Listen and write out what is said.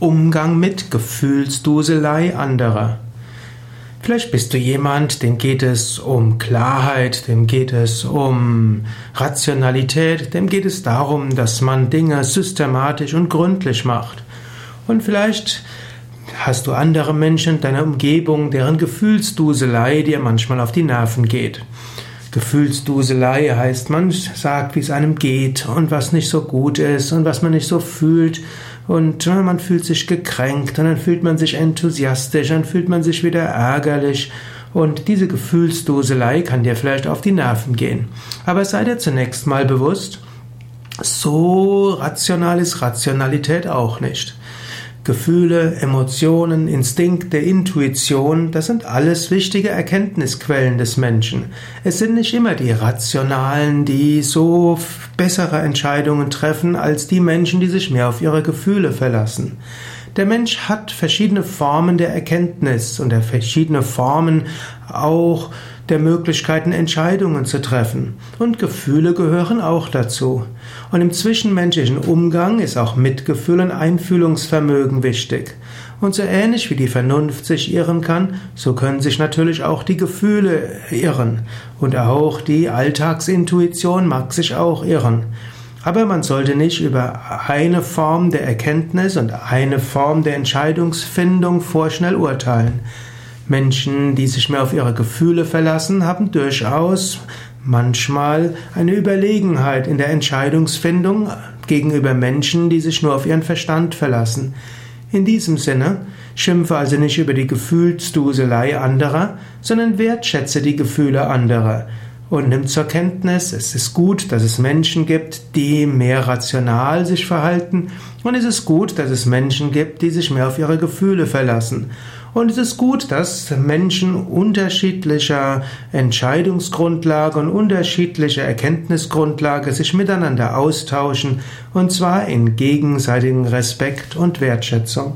Umgang mit Gefühlsduselei anderer. Vielleicht bist du jemand, dem geht es um Klarheit, dem geht es um Rationalität, dem geht es darum, dass man Dinge systematisch und gründlich macht. Und vielleicht hast du andere Menschen in deiner Umgebung, deren Gefühlsduselei dir manchmal auf die Nerven geht. Gefühlsduselei heißt, man sagt, wie es einem geht und was nicht so gut ist und was man nicht so fühlt und man fühlt sich gekränkt und dann fühlt man sich enthusiastisch, dann fühlt man sich wieder ärgerlich und diese Gefühlsduselei kann dir vielleicht auf die Nerven gehen. Aber sei dir zunächst mal bewusst, so rational ist Rationalität auch nicht. Gefühle, Emotionen, Instinkte, Intuition, das sind alles wichtige Erkenntnisquellen des Menschen. Es sind nicht immer die Rationalen, die so bessere Entscheidungen treffen als die Menschen, die sich mehr auf ihre Gefühle verlassen. Der Mensch hat verschiedene Formen der Erkenntnis und er verschiedene Formen auch der Möglichkeiten, Entscheidungen zu treffen. Und Gefühle gehören auch dazu. Und im zwischenmenschlichen Umgang ist auch Mitgefühl und Einfühlungsvermögen wichtig. Und so ähnlich wie die Vernunft sich irren kann, so können sich natürlich auch die Gefühle irren. Und auch die Alltagsintuition mag sich auch irren. Aber man sollte nicht über eine Form der Erkenntnis und eine Form der Entscheidungsfindung vorschnell urteilen. Menschen, die sich mehr auf ihre Gefühle verlassen, haben durchaus manchmal eine Überlegenheit in der Entscheidungsfindung gegenüber Menschen, die sich nur auf ihren Verstand verlassen. In diesem Sinne, schimpfe also nicht über die Gefühlsduselei anderer, sondern wertschätze die Gefühle anderer und nimm zur Kenntnis, es ist gut, dass es Menschen gibt, die mehr rational sich verhalten und es ist gut, dass es Menschen gibt, die sich mehr auf ihre Gefühle verlassen. Und es ist gut, dass Menschen unterschiedlicher Entscheidungsgrundlage und unterschiedlicher Erkenntnisgrundlage sich miteinander austauschen, und zwar in gegenseitigem Respekt und Wertschätzung.